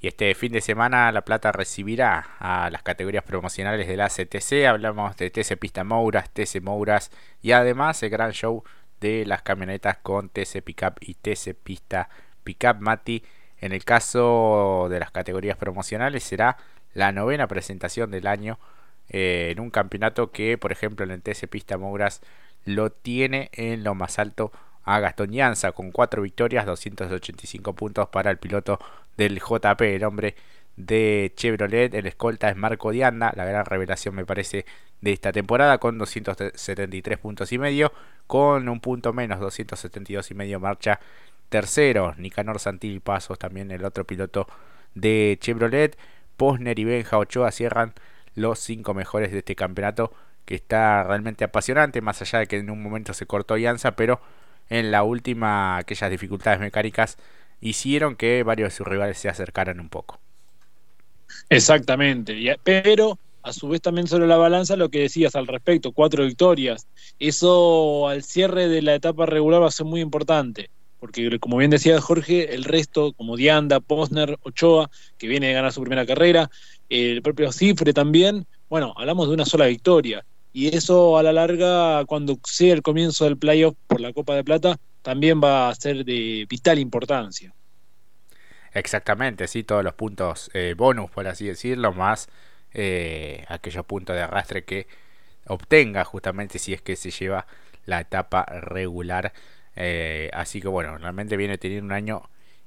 Y este fin de semana La Plata recibirá a las categorías promocionales de la CTC. Hablamos de TC Pista Mouras, TC Mouras y además el gran show de las camionetas con TC Pickup y TC Pista Pickup Mati. En el caso de las categorías promocionales será la novena presentación del año eh, en un campeonato que, por ejemplo, en el TC Pista Mouras lo tiene en lo más alto a Gastón con cuatro victorias, 285 puntos para el piloto del JP, el hombre de Chevrolet, el escolta es Marco Dianda, la gran revelación me parece de esta temporada con 273 puntos y medio, con un punto menos 272 y medio marcha tercero, Nicanor Santilli Pasos también el otro piloto de Chevrolet, Posner y Benja Ochoa cierran los cinco mejores de este campeonato que está realmente apasionante, más allá de que en un momento se cortó Yanza, pero en la última aquellas dificultades mecánicas hicieron que varios de sus rivales se acercaran un poco. Exactamente, pero a su vez también sobre la balanza lo que decías al respecto, cuatro victorias. Eso al cierre de la etapa regular va a ser muy importante, porque como bien decía Jorge, el resto, como Dianda, Posner, Ochoa, que viene de ganar su primera carrera, el propio Cifre también, bueno, hablamos de una sola victoria. Y eso a la larga, cuando sea el comienzo del playoff por la Copa de Plata, también va a ser de vital importancia. Exactamente, sí, todos los puntos eh, bonus, por así decirlo, más eh, aquellos puntos de arrastre que obtenga justamente si es que se lleva la etapa regular. Eh, así que bueno, realmente viene teniendo un año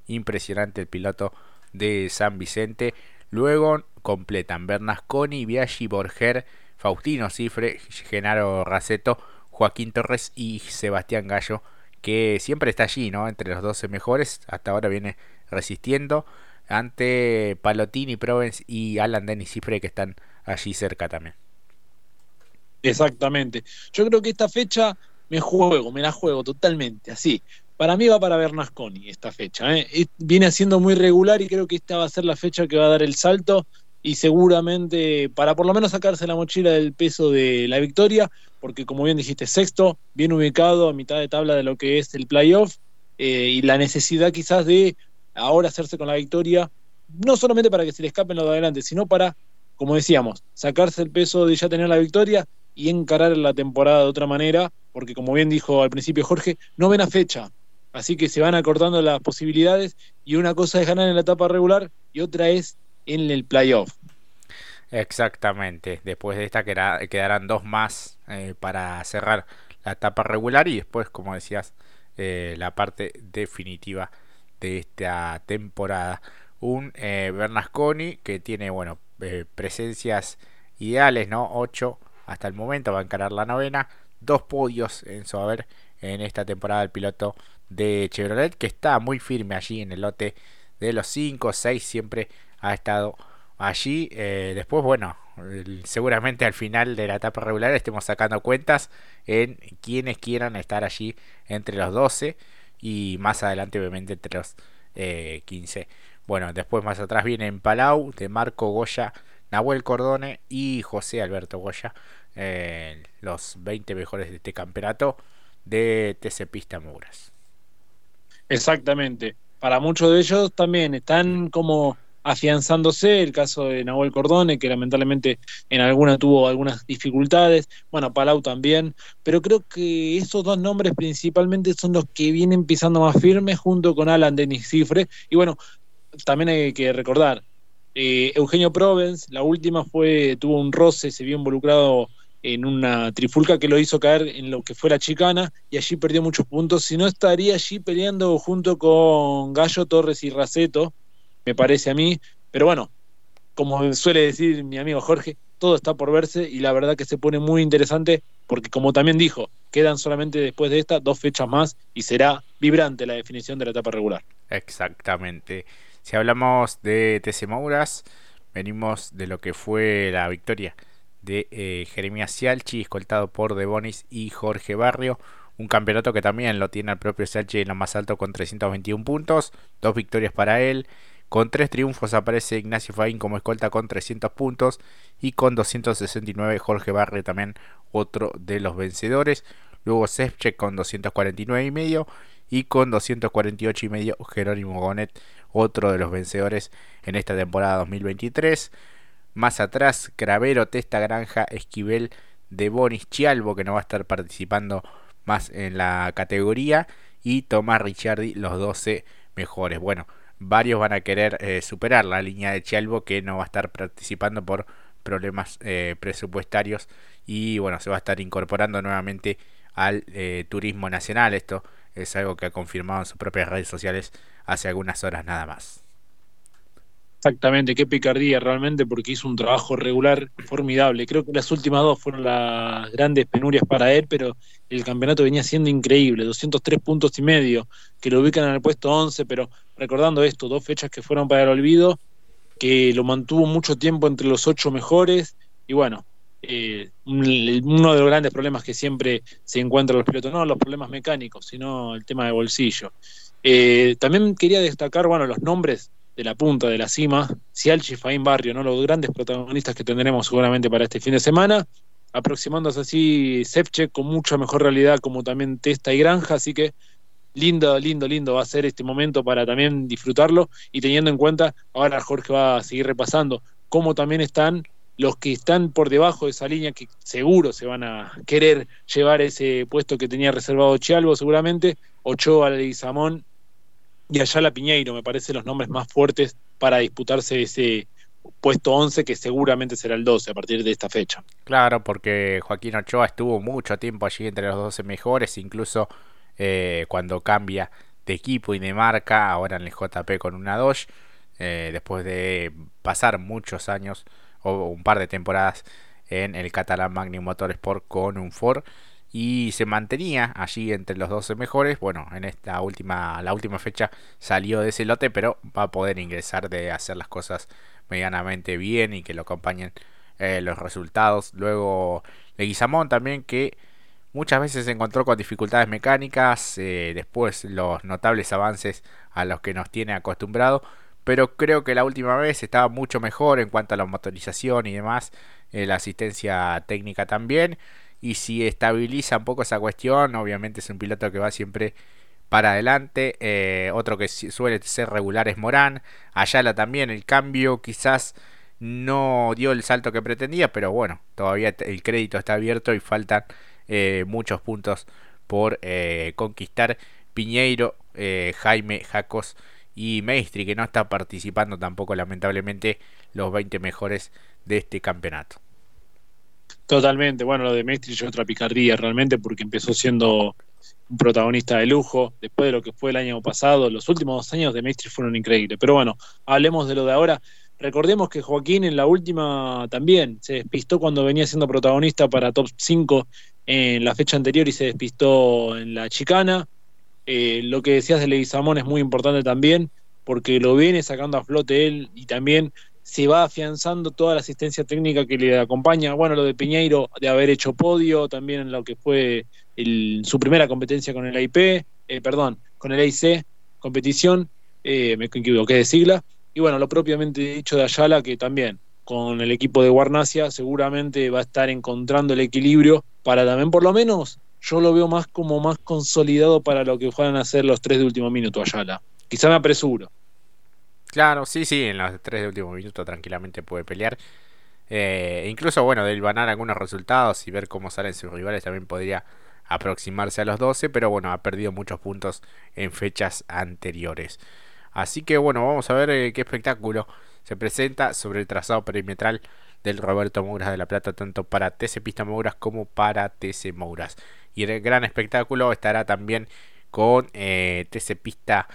impresionante el piloto de San Vicente. Luego completan Bernasconi, Biaggi, Borger, Faustino Cifre, Genaro Raceto, Joaquín Torres y Sebastián Gallo, que siempre está allí, ¿no? Entre los 12 mejores. Hasta ahora viene resistiendo ante Palotini, Provence y Alan Dennis Cifre que están allí cerca también. Exactamente. Yo creo que esta fecha me juego, me la juego totalmente, así. Para mí va para Bernasconi esta fecha. ¿eh? Viene siendo muy regular y creo que esta va a ser la fecha que va a dar el salto y seguramente para por lo menos sacarse la mochila del peso de la victoria, porque como bien dijiste, sexto, bien ubicado a mitad de tabla de lo que es el playoff eh, y la necesidad quizás de ahora hacerse con la victoria, no solamente para que se le escapen los de adelante, sino para, como decíamos, sacarse el peso de ya tener la victoria y encarar la temporada de otra manera, porque como bien dijo al principio Jorge, no ven a fecha, así que se van acortando las posibilidades y una cosa es ganar en la etapa regular y otra es en el playoff. Exactamente, después de esta quedarán dos más eh, para cerrar la etapa regular y después, como decías, eh, la parte definitiva de esta temporada. Un eh, Bernasconi que tiene, bueno, presencias ideales, ¿no? 8 hasta el momento, va a encarar la novena. Dos podios en su haber en esta temporada el piloto de Chevrolet, que está muy firme allí en el lote de los 5, 6, siempre ha estado allí. Eh, después, bueno, seguramente al final de la etapa regular estemos sacando cuentas en quienes quieran estar allí entre los 12 y más adelante obviamente entre los 15. Eh, bueno, después más atrás vienen Palau, de Marco Goya, Nahuel Cordone y José Alberto Goya, eh, los 20 mejores de este campeonato de TC Pista Muras. Exactamente. Para muchos de ellos también están como afianzándose, el caso de Nahuel Cordone, que lamentablemente en alguna tuvo algunas dificultades, bueno, Palau también, pero creo que esos dos nombres principalmente son los que vienen pisando más firmes junto con Alan Denis Cifre, y bueno, también hay que recordar, eh, Eugenio Provence, la última fue, tuvo un roce, se vio involucrado en una trifulca que lo hizo caer en lo que fue la chicana y allí perdió muchos puntos, si no estaría allí peleando junto con Gallo Torres y Raceto, me parece a mí. Pero bueno, como suele decir mi amigo Jorge, todo está por verse y la verdad que se pone muy interesante porque como también dijo, quedan solamente después de esta dos fechas más y será vibrante la definición de la etapa regular. Exactamente. Si hablamos de TC Mouras, venimos de lo que fue la victoria de eh, Jeremías Cialchi, escoltado por Debonis y Jorge Barrio. Un campeonato que también lo tiene el propio Cialchi en lo más alto con 321 puntos, dos victorias para él con tres triunfos aparece Ignacio Faín como escolta con 300 puntos y con 269 Jorge Barre también otro de los vencedores. Luego Sefchek con 249 y medio y con 248 y medio Jerónimo Gonet otro de los vencedores en esta temporada 2023. Más atrás, Cravero, Testa, Granja, Esquivel, De Bonis, Chialvo, que no va a estar participando más en la categoría. Y Tomás Ricciardi, los 12 mejores. Bueno, varios van a querer eh, superar la línea de Chialvo, que no va a estar participando por problemas eh, presupuestarios. Y bueno, se va a estar incorporando nuevamente al eh, turismo nacional. Esto es algo que ha confirmado en sus propias redes sociales hace algunas horas nada más. Exactamente, qué picardía realmente porque hizo un trabajo regular formidable. Creo que las últimas dos fueron las grandes penurias para él, pero el campeonato venía siendo increíble, 203 puntos y medio, que lo ubican en el puesto 11, pero recordando esto, dos fechas que fueron para el olvido, que lo mantuvo mucho tiempo entre los ocho mejores, y bueno, eh, uno de los grandes problemas que siempre se encuentran los pilotos, no los problemas mecánicos, sino el tema de bolsillo. Eh, también quería destacar, bueno, los nombres de la punta, de la cima, Cialchi, Faín Barrio, ¿no? los grandes protagonistas que tendremos seguramente para este fin de semana, aproximándose así Sepche con mucha mejor realidad como también Testa y Granja, así que lindo, lindo, lindo va a ser este momento para también disfrutarlo y teniendo en cuenta, ahora Jorge va a seguir repasando cómo también están los que están por debajo de esa línea que seguro se van a querer llevar ese puesto que tenía reservado Chialvo seguramente, Ochoa, Leguizamón y Ayala Piñeiro, me parece los nombres más fuertes para disputarse ese puesto 11 que seguramente será el 12 a partir de esta fecha. Claro, porque Joaquín Ochoa estuvo mucho tiempo allí entre los 12 mejores, incluso eh, cuando cambia de equipo y de marca, ahora en el JP con una Dodge, eh, después de pasar muchos años o un par de temporadas en el Catalan Magnum Motorsport con un Ford y se mantenía allí entre los 12 mejores. Bueno, en esta última, la última fecha salió de ese lote, pero va a poder ingresar de hacer las cosas medianamente bien y que lo acompañen eh, los resultados. Luego Leguizamón también que muchas veces se encontró con dificultades mecánicas, eh, después los notables avances a los que nos tiene acostumbrado, pero creo que la última vez estaba mucho mejor en cuanto a la motorización y demás, eh, la asistencia técnica también y si estabiliza un poco esa cuestión, obviamente es un piloto que va siempre para adelante. Eh, otro que suele ser regular es Morán. Ayala también, el cambio quizás no dio el salto que pretendía, pero bueno, todavía el crédito está abierto y faltan eh, muchos puntos por eh, conquistar. Piñeiro, Jaime, Jacos y Maestri, que no está participando tampoco lamentablemente los 20 mejores de este campeonato. Totalmente, bueno, lo de Mestre es otra picardía realmente porque empezó siendo un protagonista de lujo, después de lo que fue el año pasado, los últimos dos años de Mestre fueron increíbles, pero bueno, hablemos de lo de ahora. Recordemos que Joaquín en la última también se despistó cuando venía siendo protagonista para Top 5 en la fecha anterior y se despistó en la chicana. Eh, lo que decías de Leguizamón es muy importante también, porque lo viene sacando a flote él y también se va afianzando toda la asistencia técnica que le acompaña. Bueno, lo de Piñeiro de haber hecho podio, también en lo que fue su primera competencia con el AIP, eh, perdón, con el AIC, competición, eh, me equivoqué de sigla. Y bueno, lo propiamente dicho de Ayala, que también con el equipo de Guarnacia seguramente va a estar encontrando el equilibrio para también, por lo menos, yo lo veo más como más consolidado para lo que puedan hacer los tres de último minuto Ayala. Quizá me apresuro. Claro, sí, sí, en los tres de último minuto tranquilamente puede pelear. Eh, incluso, bueno, del ganar algunos resultados y ver cómo salen sus rivales también podría aproximarse a los 12, pero bueno, ha perdido muchos puntos en fechas anteriores. Así que bueno, vamos a ver eh, qué espectáculo se presenta sobre el trazado perimetral del Roberto Mouras de la Plata, tanto para TC Pista Mouras como para TC Mouras. Y el gran espectáculo estará también con eh, TC Pista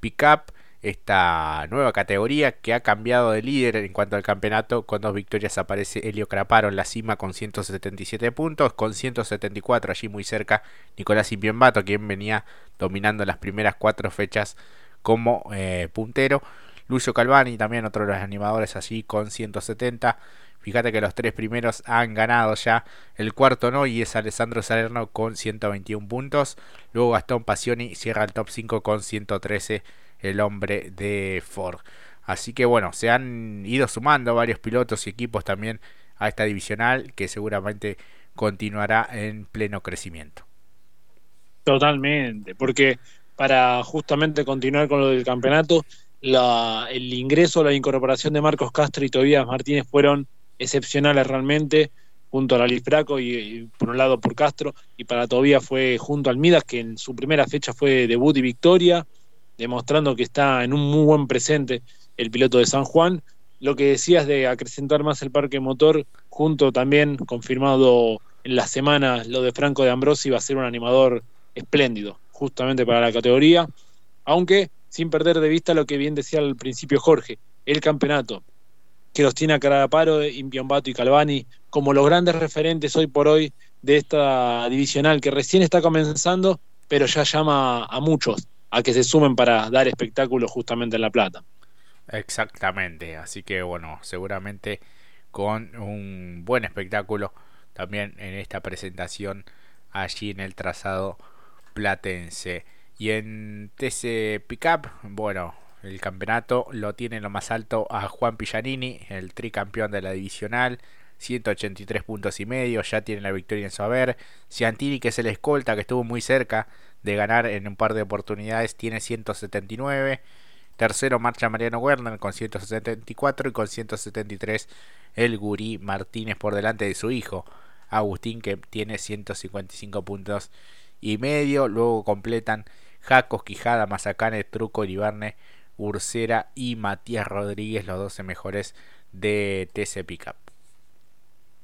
Pickup esta nueva categoría que ha cambiado de líder en cuanto al campeonato. Con dos victorias aparece Helio Craparo en la cima con 177 puntos, con 174 allí muy cerca Nicolás Impiembato, quien venía dominando las primeras cuatro fechas como eh, puntero. Lucio Calvani, también otro de los animadores allí con 170. Fíjate que los tres primeros han ganado ya. El cuarto no y es Alessandro Salerno con 121 puntos. Luego Gastón Passioni cierra el top 5 con 113 el hombre de Ford. Así que bueno, se han ido sumando varios pilotos y equipos también a esta divisional que seguramente continuará en pleno crecimiento. Totalmente, porque para justamente continuar con lo del campeonato, el ingreso, la incorporación de Marcos Castro y Tobías Martínez fueron excepcionales realmente, junto a la Braco y, por un lado por Castro, y para Tobías fue junto al Midas, que en su primera fecha fue debut y victoria, demostrando que está en un muy buen presente el piloto de San Juan. Lo que decías de acrecentar más el parque motor, junto también confirmado en la semana lo de Franco de Ambrosi, va a ser un animador espléndido, justamente para la categoría, aunque sin perder de vista lo que bien decía al principio Jorge, el campeonato, que los tiene a Caraparo, Impiombato y Calvani como los grandes referentes hoy por hoy de esta divisional que recién está comenzando, pero ya llama a muchos a que se sumen para dar espectáculo justamente en La Plata. Exactamente, así que bueno, seguramente con un buen espectáculo también en esta presentación allí en el trazado platense. Y en TC Pickup, bueno, el campeonato lo tiene lo más alto a Juan Pillanini, el tricampeón de la divisional, 183 puntos y medio, ya tiene la victoria en su haber. Ciantini, que es el escolta, que estuvo muy cerca de ganar en un par de oportunidades, tiene 179. Tercero marcha Mariano Werner con 174 y con 173 el Gurí Martínez por delante de su hijo Agustín que tiene 155 puntos y medio. Luego completan Jacos, Quijada, Mazacane, Truco, Iribarne, Ursera y Matías Rodríguez, los 12 mejores de TC Pickup.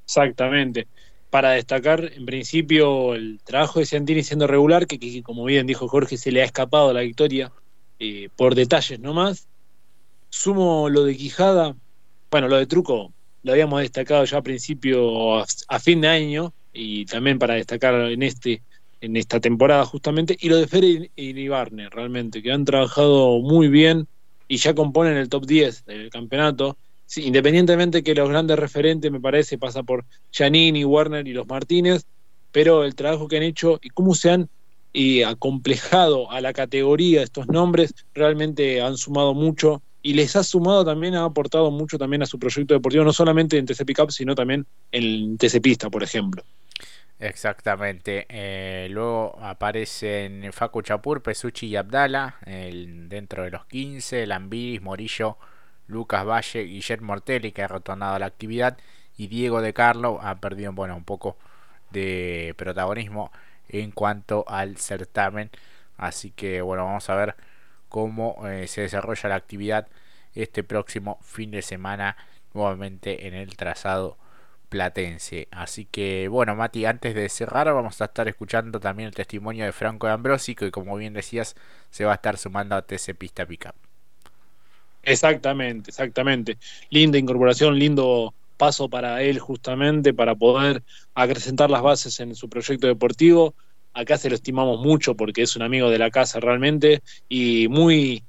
Exactamente. Para destacar, en principio, el trabajo de Ciantini siendo regular, que, como bien dijo Jorge, se le ha escapado la victoria eh, por detalles nomás. Sumo lo de Quijada, bueno, lo de Truco lo habíamos destacado ya a principio, a fin de año, y también para destacar en este en esta temporada justamente, y lo de Fer y Barney realmente, que han trabajado muy bien y ya componen el top 10 del campeonato. Independientemente que los grandes referentes, me parece, pasa por Janini, Werner y los Martínez, pero el trabajo que han hecho y cómo se han y acomplejado a la categoría estos nombres, realmente han sumado mucho y les ha sumado también, ha aportado mucho también a su proyecto deportivo, no solamente en TC Pickup, sino también en TC Pista, por ejemplo. Exactamente. Eh, luego aparecen Facu Chapur, Pesuchi y Abdala dentro de los 15. Lambiris, Morillo, Lucas Valle, Guillermo Mortelli que ha retornado a la actividad. Y Diego de Carlo ha perdido bueno, un poco de protagonismo en cuanto al certamen. Así que bueno, vamos a ver cómo eh, se desarrolla la actividad este próximo fin de semana nuevamente en el trazado platense. Así que bueno, Mati, antes de cerrar vamos a estar escuchando también el testimonio de Franco de Ambrosi, que como bien decías, se va a estar sumando a TC Pista Pickup. Exactamente, exactamente. Linda incorporación, lindo paso para él justamente para poder acrecentar las bases en su proyecto deportivo. Acá se lo estimamos mucho porque es un amigo de la casa realmente y muy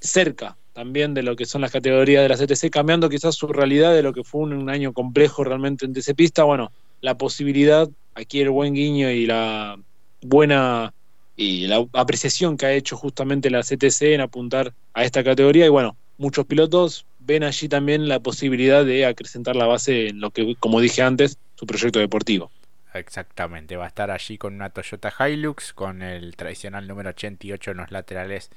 cerca también de lo que son las categorías de la CTC, cambiando quizás su realidad de lo que fue un, año complejo realmente en TC Pista. Bueno, la posibilidad, aquí el buen guiño y la buena y la apreciación que ha hecho justamente la CTC en apuntar a esta categoría. Y bueno, muchos pilotos ven allí también la posibilidad de acrecentar la base en lo que, como dije antes, su proyecto deportivo. Exactamente, va a estar allí con una Toyota Hilux, con el tradicional número 88 en los laterales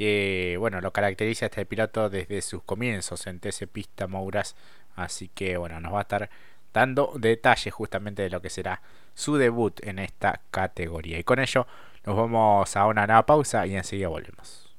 que bueno lo caracteriza este piloto desde sus comienzos en TC Pista Mouras así que bueno nos va a estar dando detalles justamente de lo que será su debut en esta categoría y con ello nos vamos a una nueva pausa y enseguida volvemos